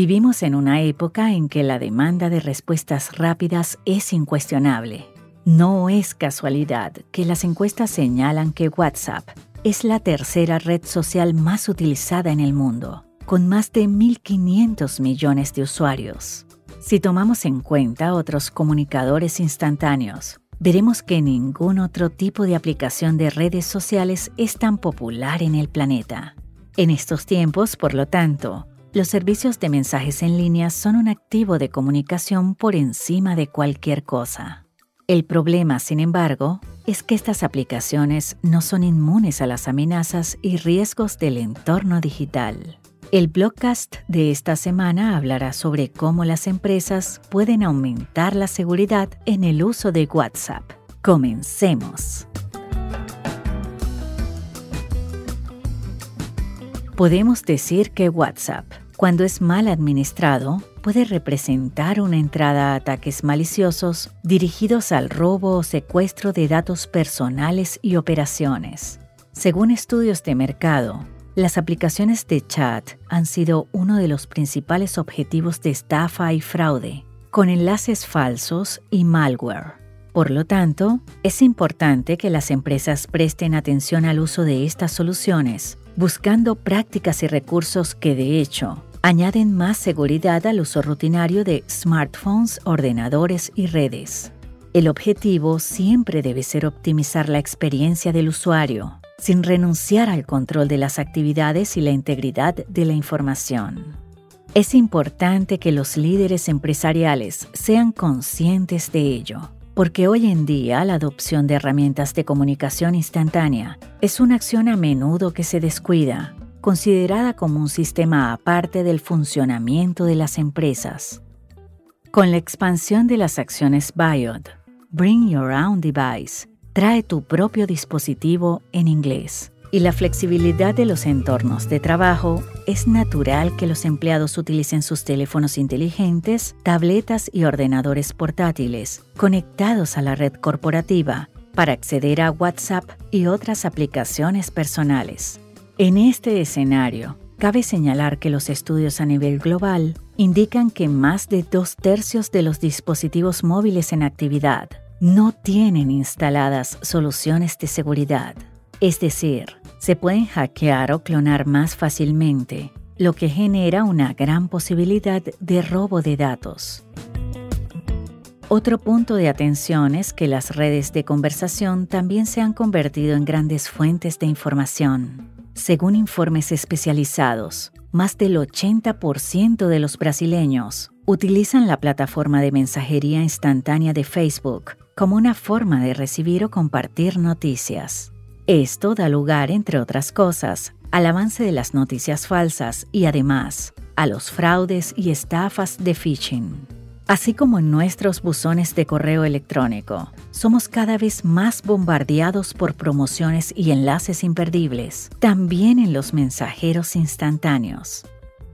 Vivimos en una época en que la demanda de respuestas rápidas es incuestionable. No es casualidad que las encuestas señalan que WhatsApp es la tercera red social más utilizada en el mundo, con más de 1.500 millones de usuarios. Si tomamos en cuenta otros comunicadores instantáneos, veremos que ningún otro tipo de aplicación de redes sociales es tan popular en el planeta. En estos tiempos, por lo tanto, los servicios de mensajes en línea son un activo de comunicación por encima de cualquier cosa. El problema, sin embargo, es que estas aplicaciones no son inmunes a las amenazas y riesgos del entorno digital. El blogcast de esta semana hablará sobre cómo las empresas pueden aumentar la seguridad en el uso de WhatsApp. Comencemos. Podemos decir que WhatsApp, cuando es mal administrado, puede representar una entrada a ataques maliciosos dirigidos al robo o secuestro de datos personales y operaciones. Según estudios de mercado, las aplicaciones de chat han sido uno de los principales objetivos de estafa y fraude, con enlaces falsos y malware. Por lo tanto, es importante que las empresas presten atención al uso de estas soluciones buscando prácticas y recursos que de hecho añaden más seguridad al uso rutinario de smartphones, ordenadores y redes. El objetivo siempre debe ser optimizar la experiencia del usuario, sin renunciar al control de las actividades y la integridad de la información. Es importante que los líderes empresariales sean conscientes de ello porque hoy en día la adopción de herramientas de comunicación instantánea es una acción a menudo que se descuida, considerada como un sistema aparte del funcionamiento de las empresas. Con la expansión de las acciones BIOD, Bring Your Own Device, trae tu propio dispositivo en inglés y la flexibilidad de los entornos de trabajo, es natural que los empleados utilicen sus teléfonos inteligentes, tabletas y ordenadores portátiles conectados a la red corporativa para acceder a WhatsApp y otras aplicaciones personales. En este escenario, cabe señalar que los estudios a nivel global indican que más de dos tercios de los dispositivos móviles en actividad no tienen instaladas soluciones de seguridad. Es decir, se pueden hackear o clonar más fácilmente, lo que genera una gran posibilidad de robo de datos. Otro punto de atención es que las redes de conversación también se han convertido en grandes fuentes de información. Según informes especializados, más del 80% de los brasileños utilizan la plataforma de mensajería instantánea de Facebook como una forma de recibir o compartir noticias. Esto da lugar, entre otras cosas, al avance de las noticias falsas y además a los fraudes y estafas de phishing. Así como en nuestros buzones de correo electrónico, somos cada vez más bombardeados por promociones y enlaces imperdibles, también en los mensajeros instantáneos.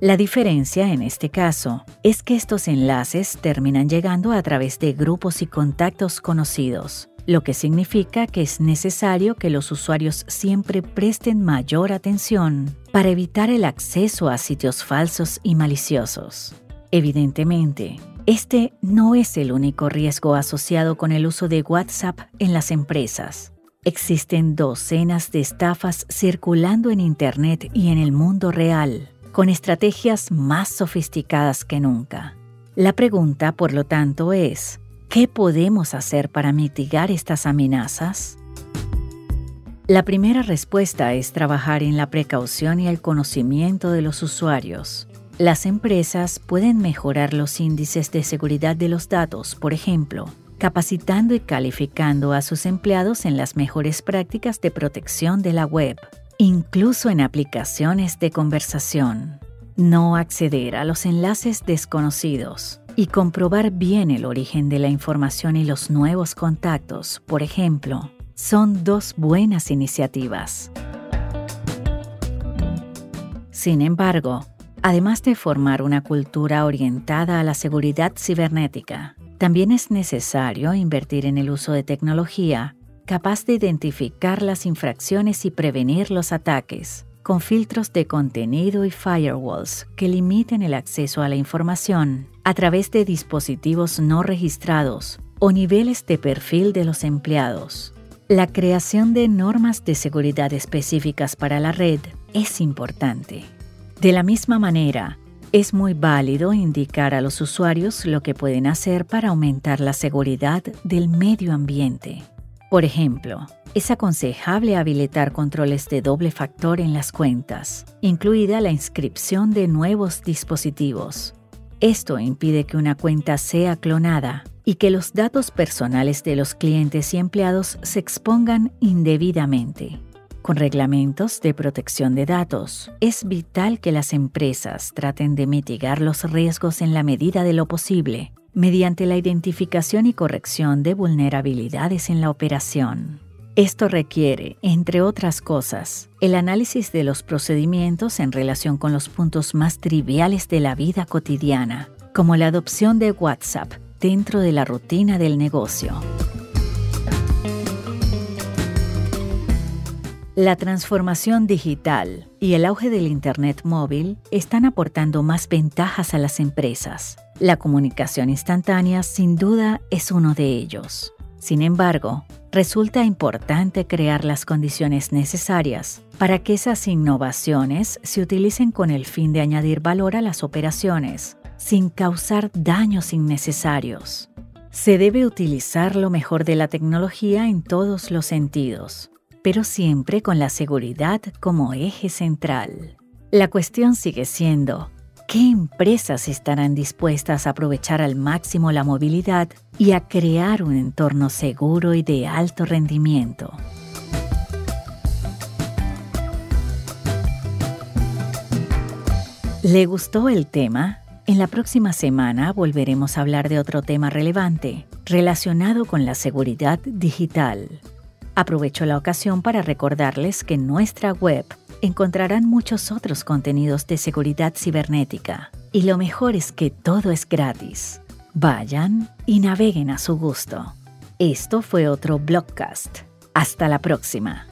La diferencia en este caso es que estos enlaces terminan llegando a través de grupos y contactos conocidos, lo que significa que es necesario que los usuarios siempre presten mayor atención para evitar el acceso a sitios falsos y maliciosos. Evidentemente, este no es el único riesgo asociado con el uso de WhatsApp en las empresas. Existen docenas de estafas circulando en Internet y en el mundo real, con estrategias más sofisticadas que nunca. La pregunta, por lo tanto, es, ¿Qué podemos hacer para mitigar estas amenazas? La primera respuesta es trabajar en la precaución y el conocimiento de los usuarios. Las empresas pueden mejorar los índices de seguridad de los datos, por ejemplo, capacitando y calificando a sus empleados en las mejores prácticas de protección de la web, incluso en aplicaciones de conversación. No acceder a los enlaces desconocidos y comprobar bien el origen de la información y los nuevos contactos, por ejemplo, son dos buenas iniciativas. Sin embargo, además de formar una cultura orientada a la seguridad cibernética, también es necesario invertir en el uso de tecnología capaz de identificar las infracciones y prevenir los ataques, con filtros de contenido y firewalls que limiten el acceso a la información a través de dispositivos no registrados o niveles de perfil de los empleados. La creación de normas de seguridad específicas para la red es importante. De la misma manera, es muy válido indicar a los usuarios lo que pueden hacer para aumentar la seguridad del medio ambiente. Por ejemplo, es aconsejable habilitar controles de doble factor en las cuentas, incluida la inscripción de nuevos dispositivos. Esto impide que una cuenta sea clonada y que los datos personales de los clientes y empleados se expongan indebidamente. Con reglamentos de protección de datos, es vital que las empresas traten de mitigar los riesgos en la medida de lo posible mediante la identificación y corrección de vulnerabilidades en la operación. Esto requiere, entre otras cosas, el análisis de los procedimientos en relación con los puntos más triviales de la vida cotidiana, como la adopción de WhatsApp dentro de la rutina del negocio. La transformación digital y el auge del Internet móvil están aportando más ventajas a las empresas. La comunicación instantánea sin duda es uno de ellos. Sin embargo, resulta importante crear las condiciones necesarias para que esas innovaciones se utilicen con el fin de añadir valor a las operaciones, sin causar daños innecesarios. Se debe utilizar lo mejor de la tecnología en todos los sentidos pero siempre con la seguridad como eje central. La cuestión sigue siendo, ¿qué empresas estarán dispuestas a aprovechar al máximo la movilidad y a crear un entorno seguro y de alto rendimiento? ¿Le gustó el tema? En la próxima semana volveremos a hablar de otro tema relevante relacionado con la seguridad digital. Aprovecho la ocasión para recordarles que en nuestra web encontrarán muchos otros contenidos de seguridad cibernética. Y lo mejor es que todo es gratis. Vayan y naveguen a su gusto. Esto fue otro Blogcast. Hasta la próxima.